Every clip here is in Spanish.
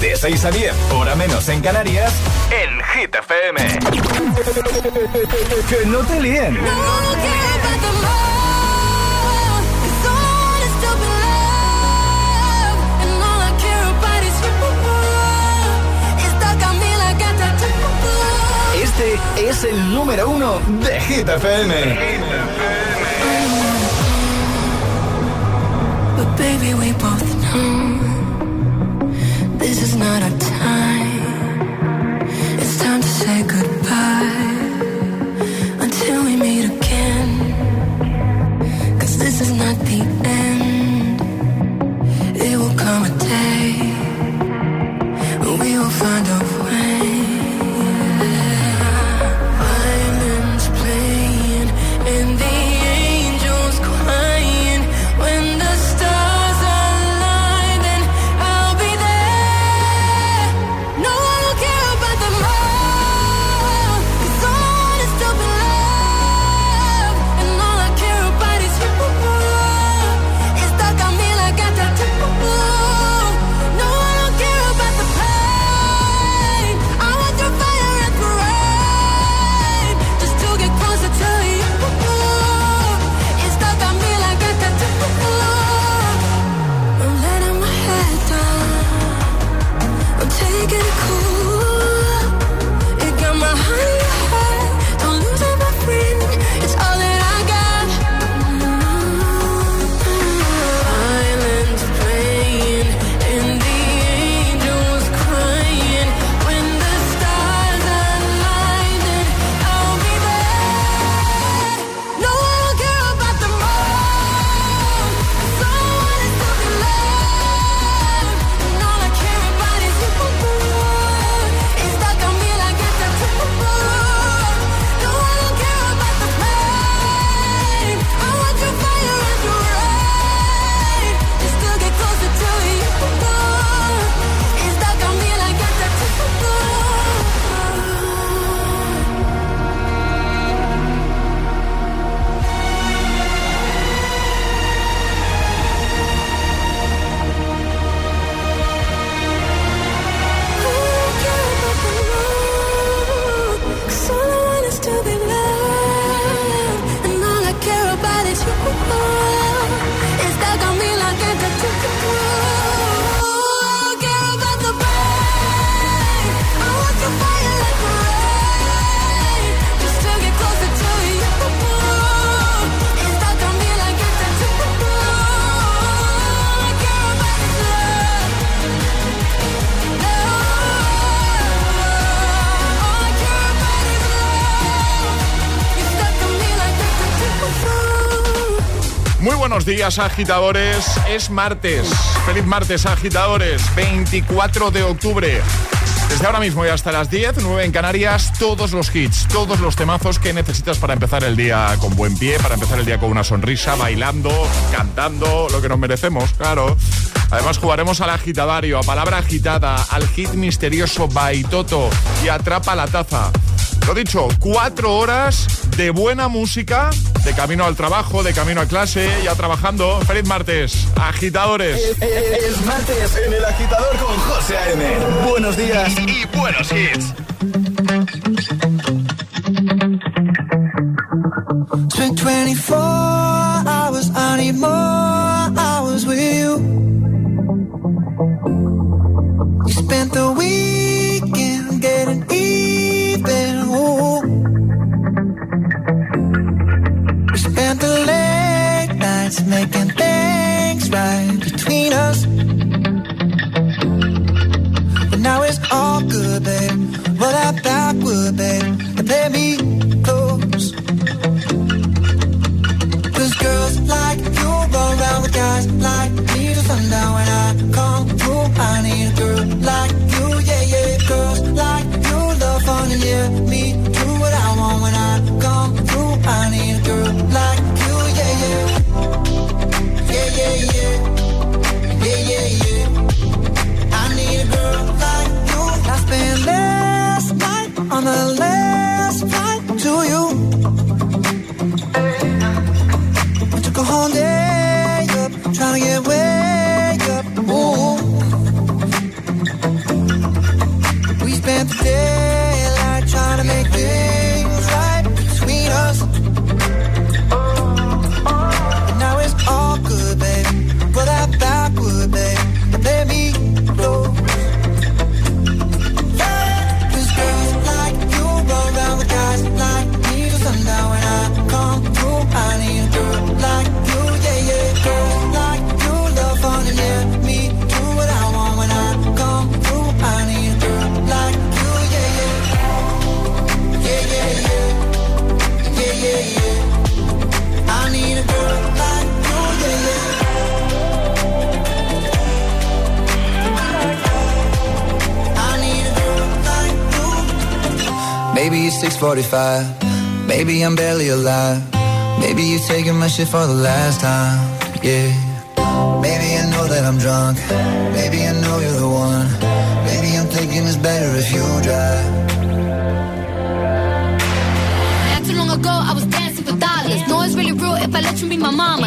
De 6 a 10, hora menos en Canarias, en Hit FM. que no te líen. Este es el número uno de Hit FM. But baby, we both know not our time. It's time to say goodbye until we meet again. Días, agitadores. Es martes. Feliz martes, agitadores. 24 de octubre. Desde ahora mismo y hasta las 10, 9 en Canarias, todos los hits, todos los temazos que necesitas para empezar el día con buen pie, para empezar el día con una sonrisa, bailando, cantando, lo que nos merecemos, claro. Además jugaremos al agitadario, a palabra agitada, al hit misterioso Baitoto y atrapa la taza. Lo dicho, cuatro horas de buena música, de camino al trabajo, de camino a clase, ya trabajando. Feliz martes, agitadores. Es martes en el agitador con José A.M. Buenos días y buenos hits. Spent 24 hours, I need more hours with you. We spent the weekend 6:45. Maybe I'm barely alive. Maybe you're taking my shit for the last time. Yeah. Maybe I know that I'm drunk. Maybe I know you're the one. Maybe I'm thinking it's better if you drive. Not too long ago, I was dancing for dollars. No, it's really real if I let you be my mama.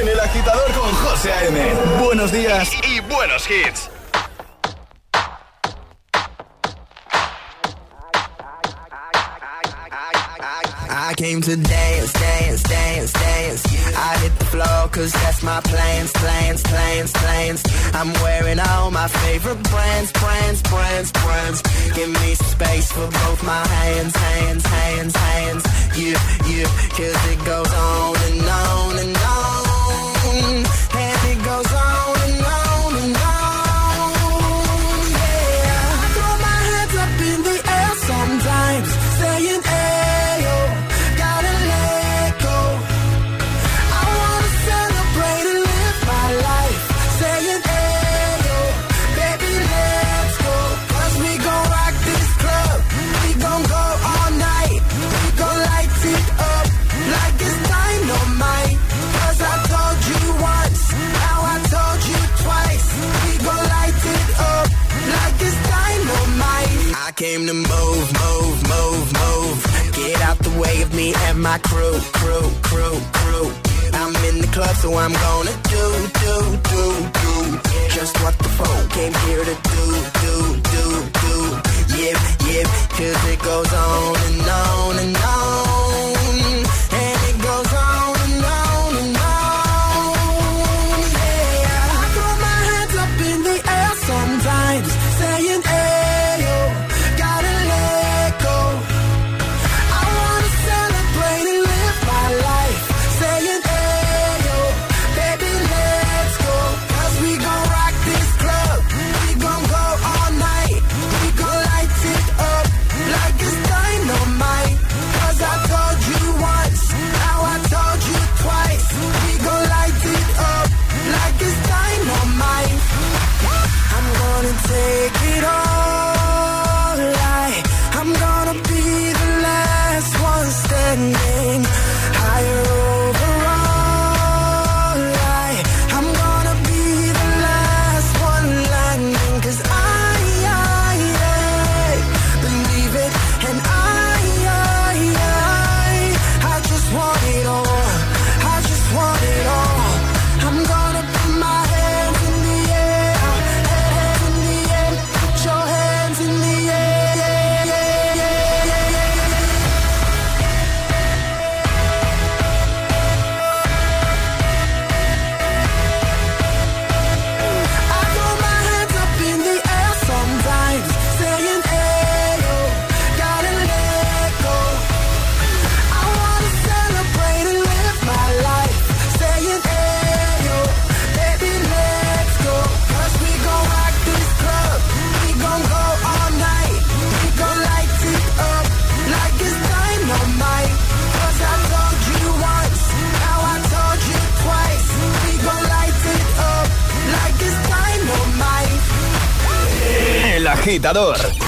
en el agitador con José A.M. Buenos días y buenos hits. I came to dance, dance, dance, dance. I hit the floor cause that's my plans, plans, plans, plans. I'm wearing all my favorite brands, brands, brands, brands. Give me space for both my hands, hands, hands, hands. Yeah, yeah, cause it goes on and on and on. And it goes on my crew, crew, crew, crew. I'm in the club, so I'm gonna do, do, do, do. Just what the phone came here to do, do, do, do. Yep, yep, cause it goes on and on and on.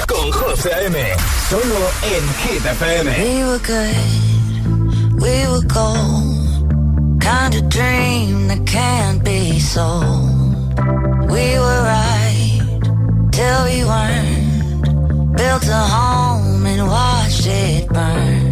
Con José A.M. Solo en Hit. We were good, we were gold. Kind of dream that can't be sold. We were right till we weren't. Built a home and watched it burn.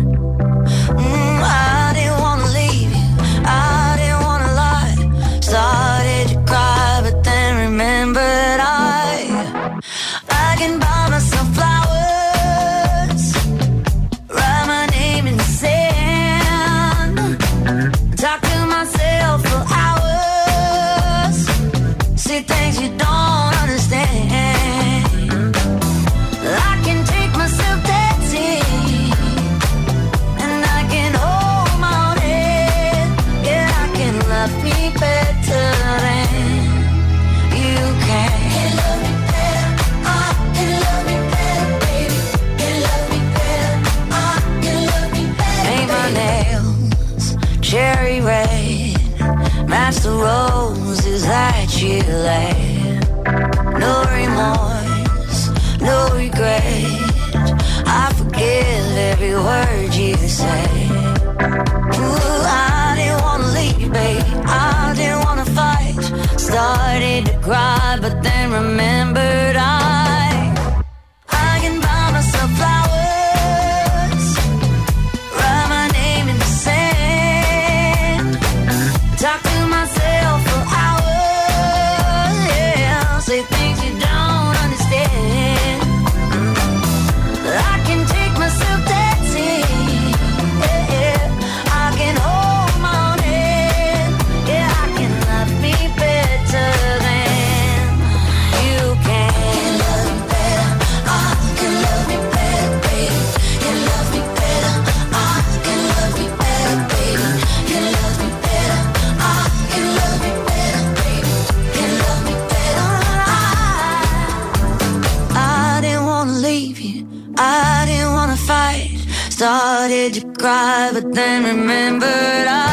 To cry, but then remembered I.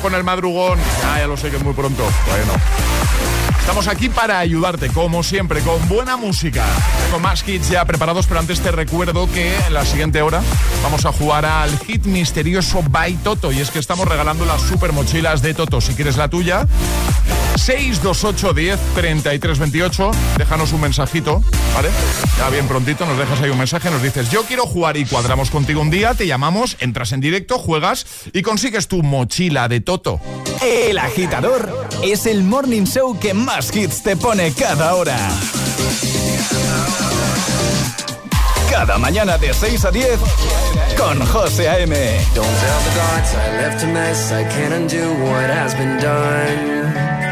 con el madrugón. Ah, ya lo sé que es muy pronto. Bueno. Estamos aquí para ayudarte, como siempre, con buena música. Tengo más hits ya preparados, pero antes te recuerdo que en la siguiente hora vamos a jugar al hit misterioso by Toto. Y es que estamos regalando las super mochilas de Toto. Si quieres la tuya, 628 10 33 28. Déjanos un mensajito, ¿vale? Ya bien prontito nos dejas ahí un mensaje, nos dices, yo quiero jugar y cuadramos contigo un día, te llamamos, entras en directo, juegas y consigues tu mochila de Toto. El agitador es el morning show que más hits te pone cada hora. Cada mañana de 6 a 10 con José A.M. Don't tell the gods I left a mess. I can't undo what has been done.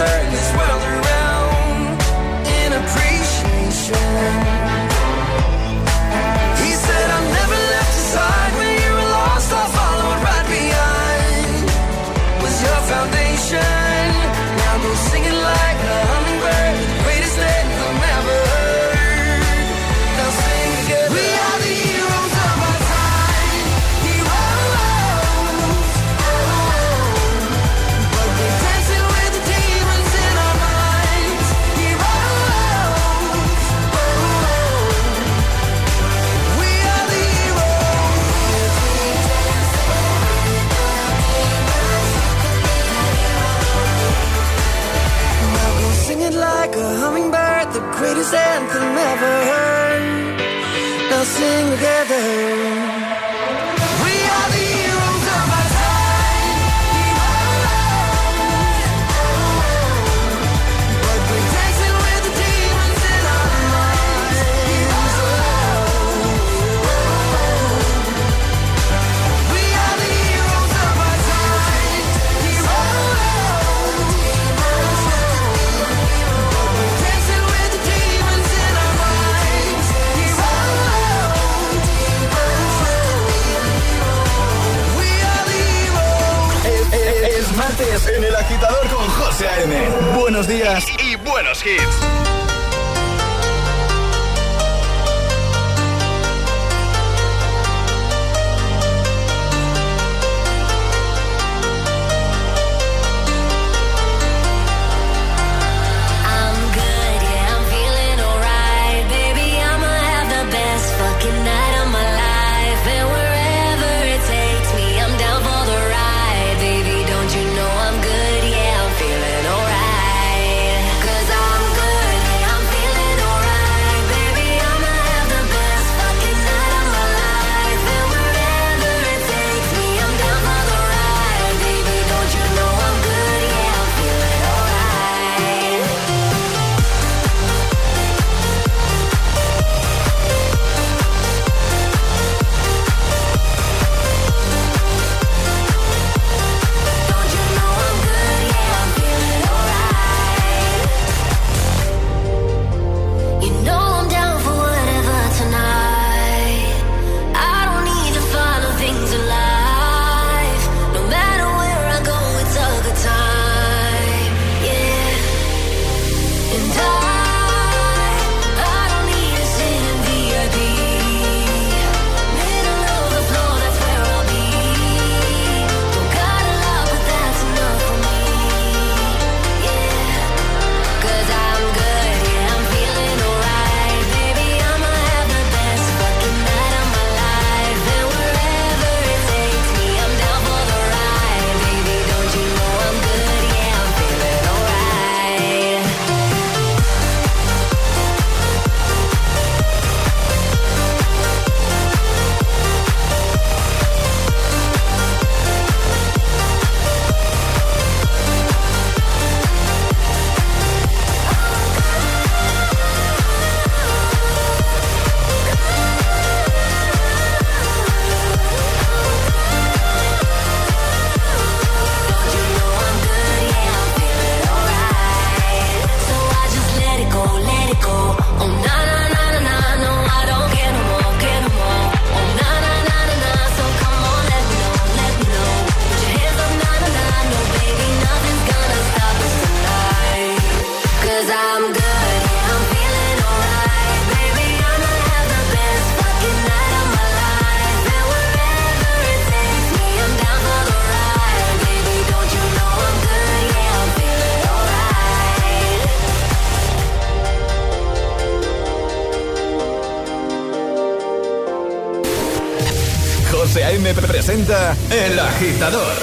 turn this world El Agitador.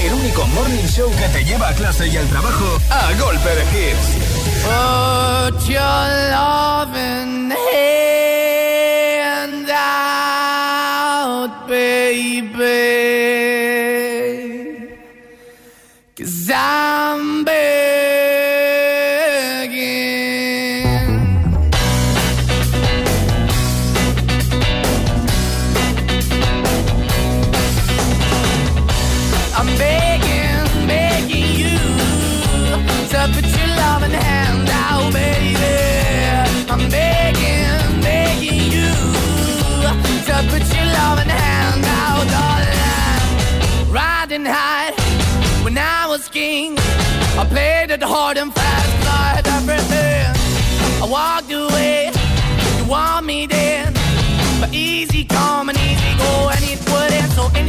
El único morning show que te lleva a clase y al trabajo a golpe de hits. Put your hand out.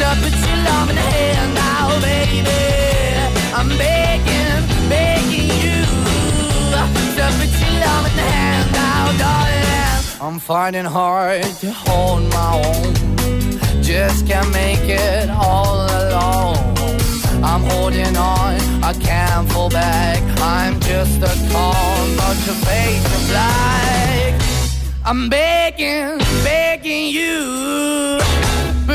your love in the now, baby. I'm begging, begging you your love in the now, darling. I'm finding hard to hold my own. Just can't make it all alone. I'm holding on, I can't fall back. I'm just a call, not face of black. I'm begging, begging you.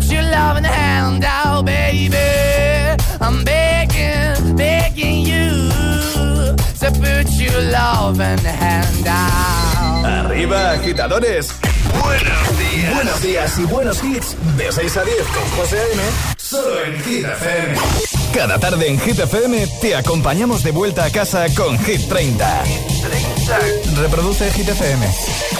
put your loving hand out, baby. I'm begging, begging you to put your loving hand out. Arriba, agitadores. Buenos días. Buenos días y buenos hits. De 6 a 10 con José A.M. Solo en Hit FM. Cada tarde en Hit FM te acompañamos de vuelta a casa con Hit 30. Reproduce Hit FM.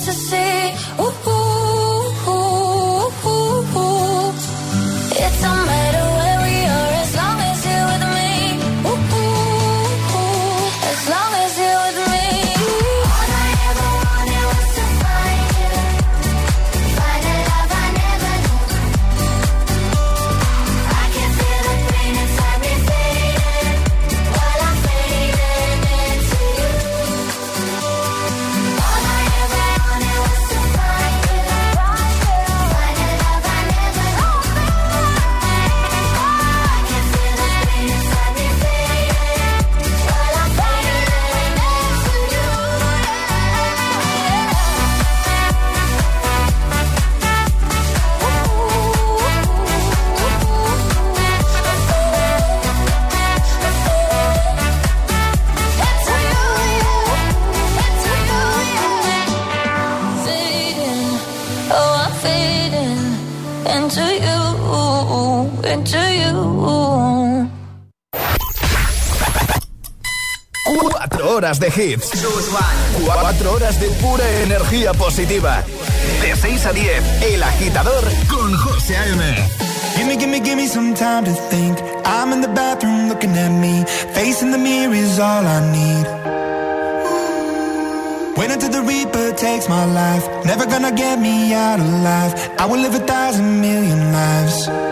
To see. Horas de hits. Cuatro horas de pura energía positiva. De 6 a 10, El Agitador con José A.M. Gimme, gimme, gimme some time to think. I'm in the bathroom looking at me. Facing the mirror is all I need. Wait until the Reaper takes my life. Never gonna get me out alive. I will live a thousand million lives.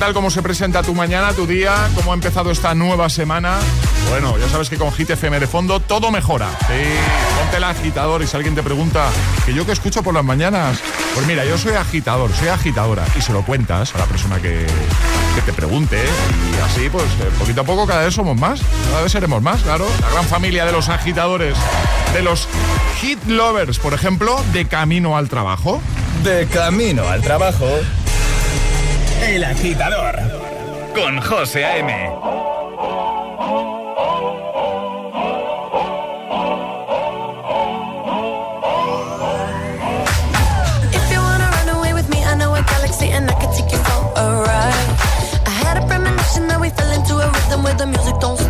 Tal cómo se presenta tu mañana, tu día? ¿Cómo ha empezado esta nueva semana? Bueno, ya sabes que con Hit FM de fondo todo mejora. Sí, ponte el agitador y si alguien te pregunta que yo que escucho por las mañanas, pues mira, yo soy agitador, soy agitadora y se lo cuentas a la persona que, que te pregunte y así pues eh, poquito a poco cada vez somos más, cada vez seremos más, claro. La gran familia de los agitadores, de los hit lovers, por ejemplo, de camino al trabajo. De camino al trabajo. El agitador. Con José A.M. If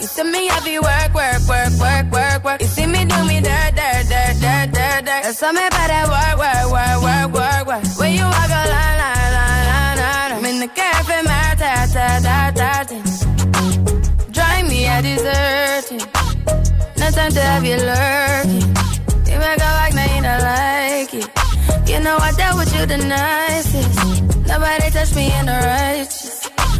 You see me heavy work, work, work, work, work, work. You see me do me dirt, dirt, dirt, dirt, dirt, dirt. There's something about that work, work, work, work, work, work. When you walk a line, line, line, line, line. I'm in the cafe, my ta, ta, ta, ta, ta. Drive me a deserting. No time to have you lurking. You make a like, now you don't like it. You know I dealt with you the nicest. Nobody touched me in the righteous.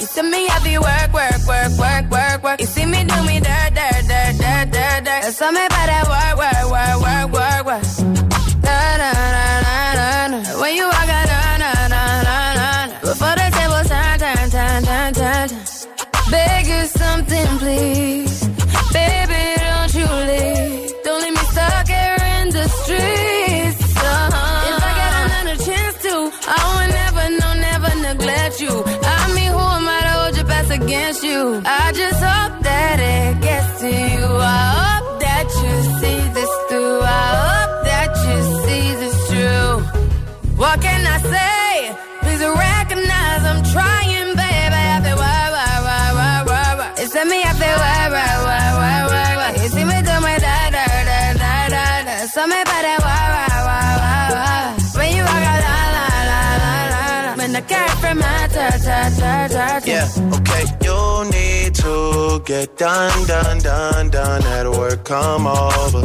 You see me heavy work, work, work, work, work, work. You see me do me dirt, say? Please recognize I'm trying, baby. I feel why, why, why, why, why, why. It's me, I feel why, why, why, why. You see me do my da, da, da, da, da. So me by that why, why, why, why. When you walk out, la, la, la, la, la, la. When the cat from my ta, ta, ta. Yeah, okay. You need to get done, done, done, done. At work, come over.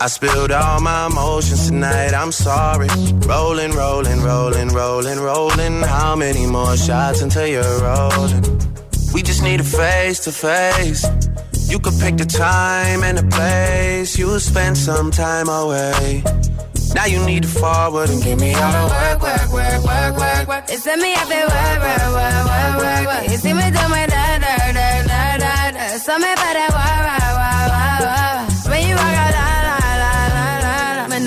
I spilled all my emotions tonight, I'm sorry. Rolling, rolling, rolling, rolling, rolling. How many more shots until you're rolling? We just need a face to face. You could pick the time and the place. You'll spend some time away. Now you need to forward and give me all the work, work, work, work, work, work. It's me, I feel work, work, work, work, work, work. You see me do my da, da, da, da, da. So me work, work, work,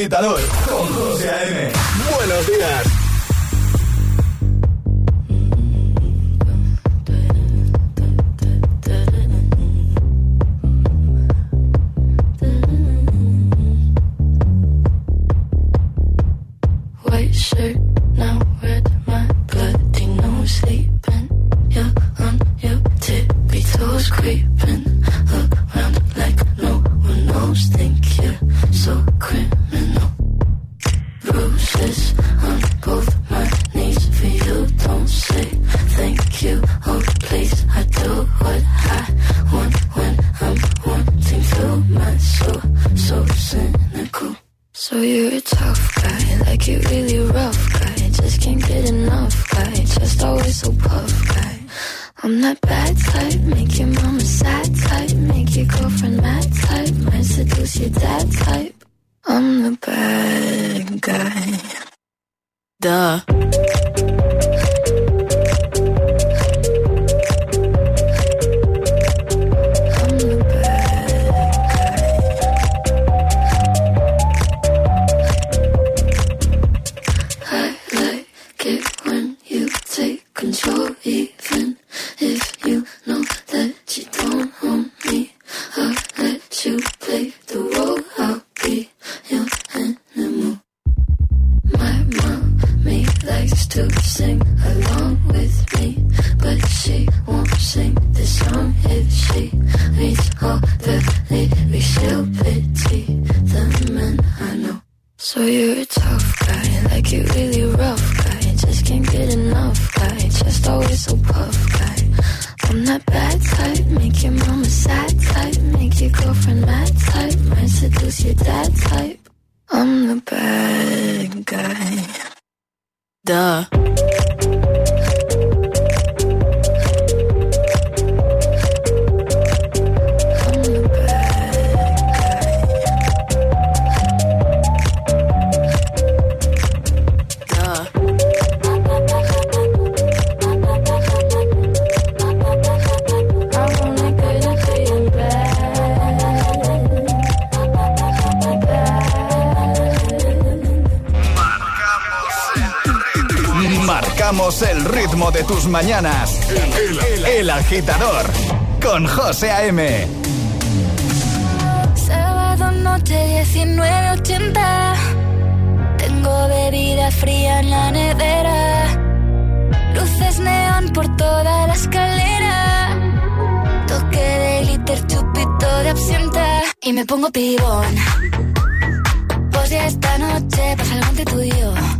Agitador. El ritmo de tus mañanas. El, el agitador con José A.M. Sábado noche 1980. Tengo bebida fría en la nevera. Luces neón por toda la escalera. Toque de glitter, chupito de absenta. Y me pongo pibón. Pues ya esta noche pasa algo entre tú y.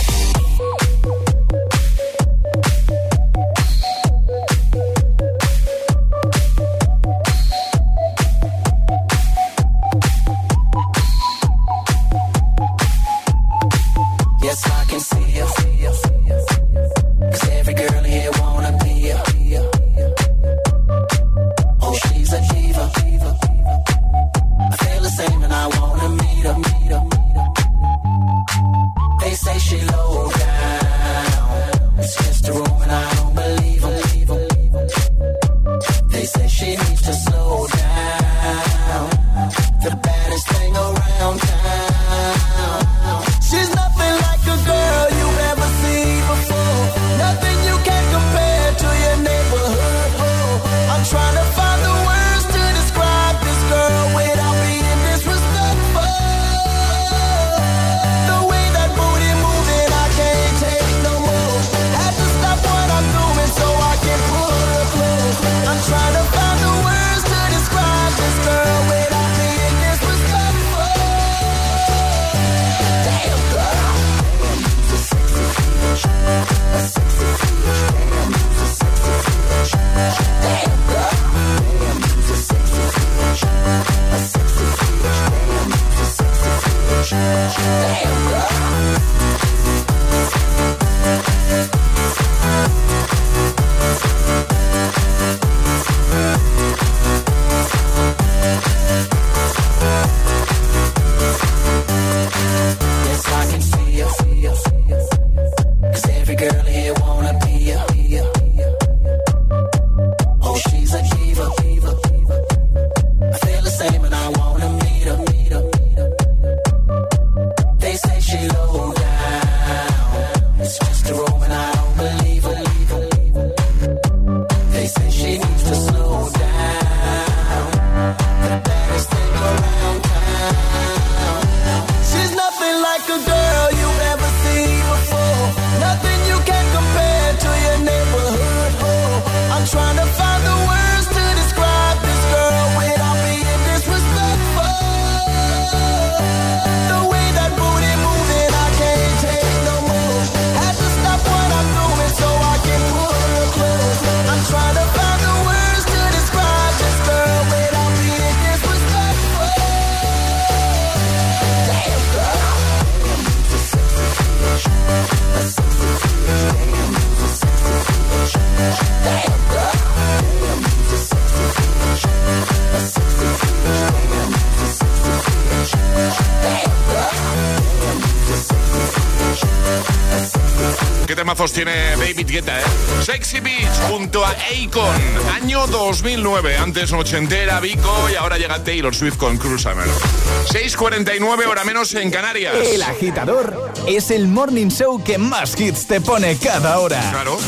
tiene David Guetta, ¿eh? Sexy Beach junto a Akon, año 2009. Antes ochentera, Vico, y ahora llega Taylor Swift con Cruz 6.49, hora menos en Canarias. El agitador es el morning show que más hits te pone cada hora. Claro.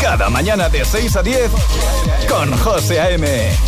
Cada mañana de 6 a 10 con José A.M.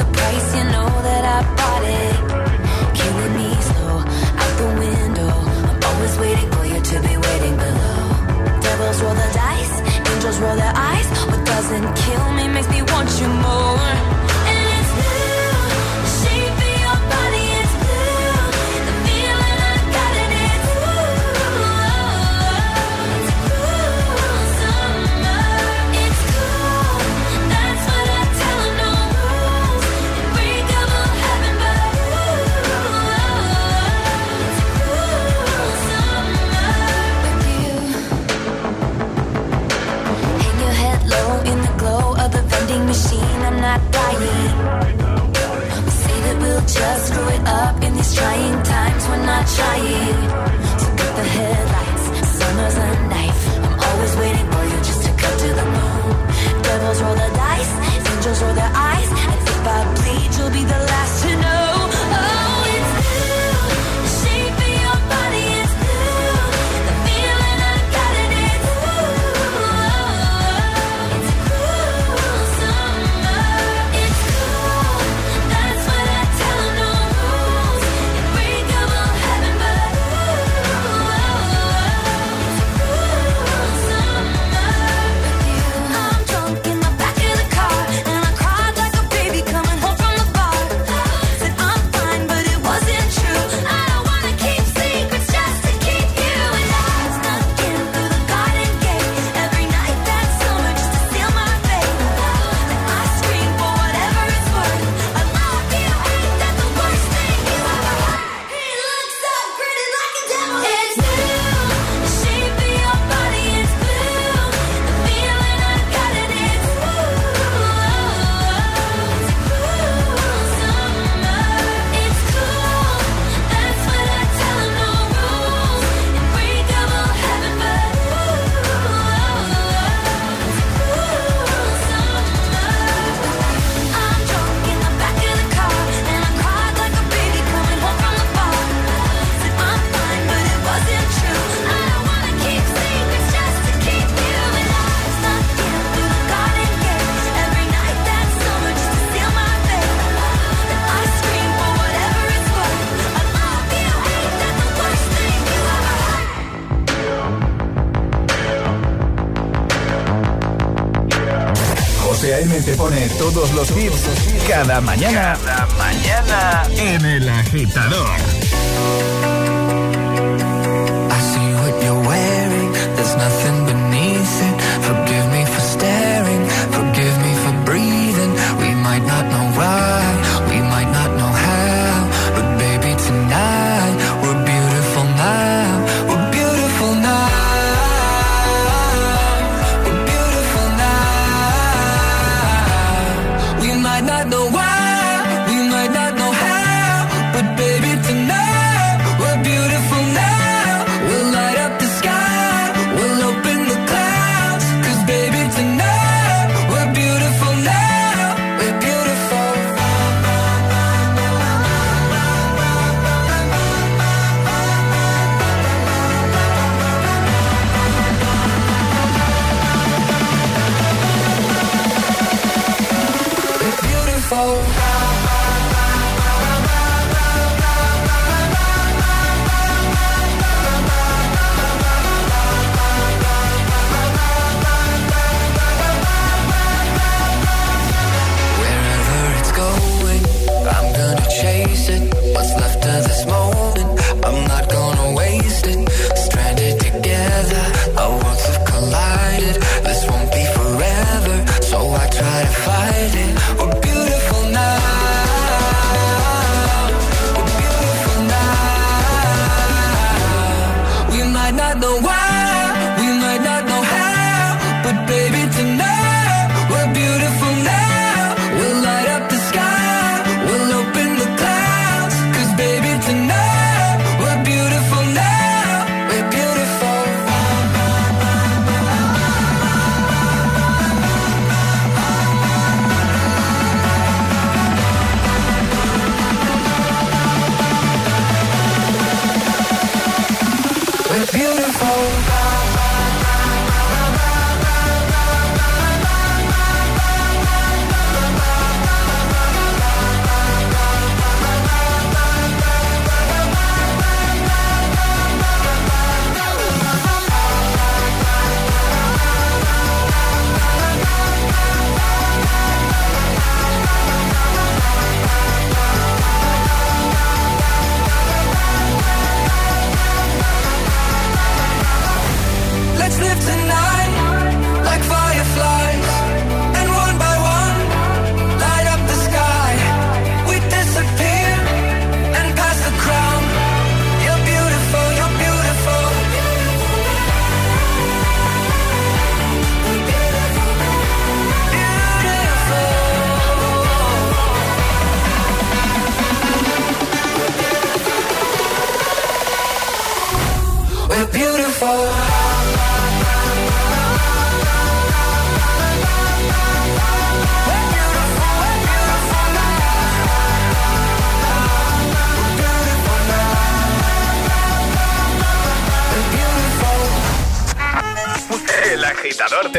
Cada mañana, cada mañana en el agitador.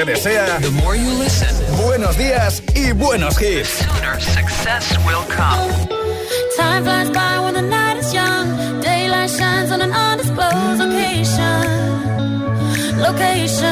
Te desea buenos días y buenos hits. Time flies by when the night is young. Daylight shines on an undisclosed location. Location.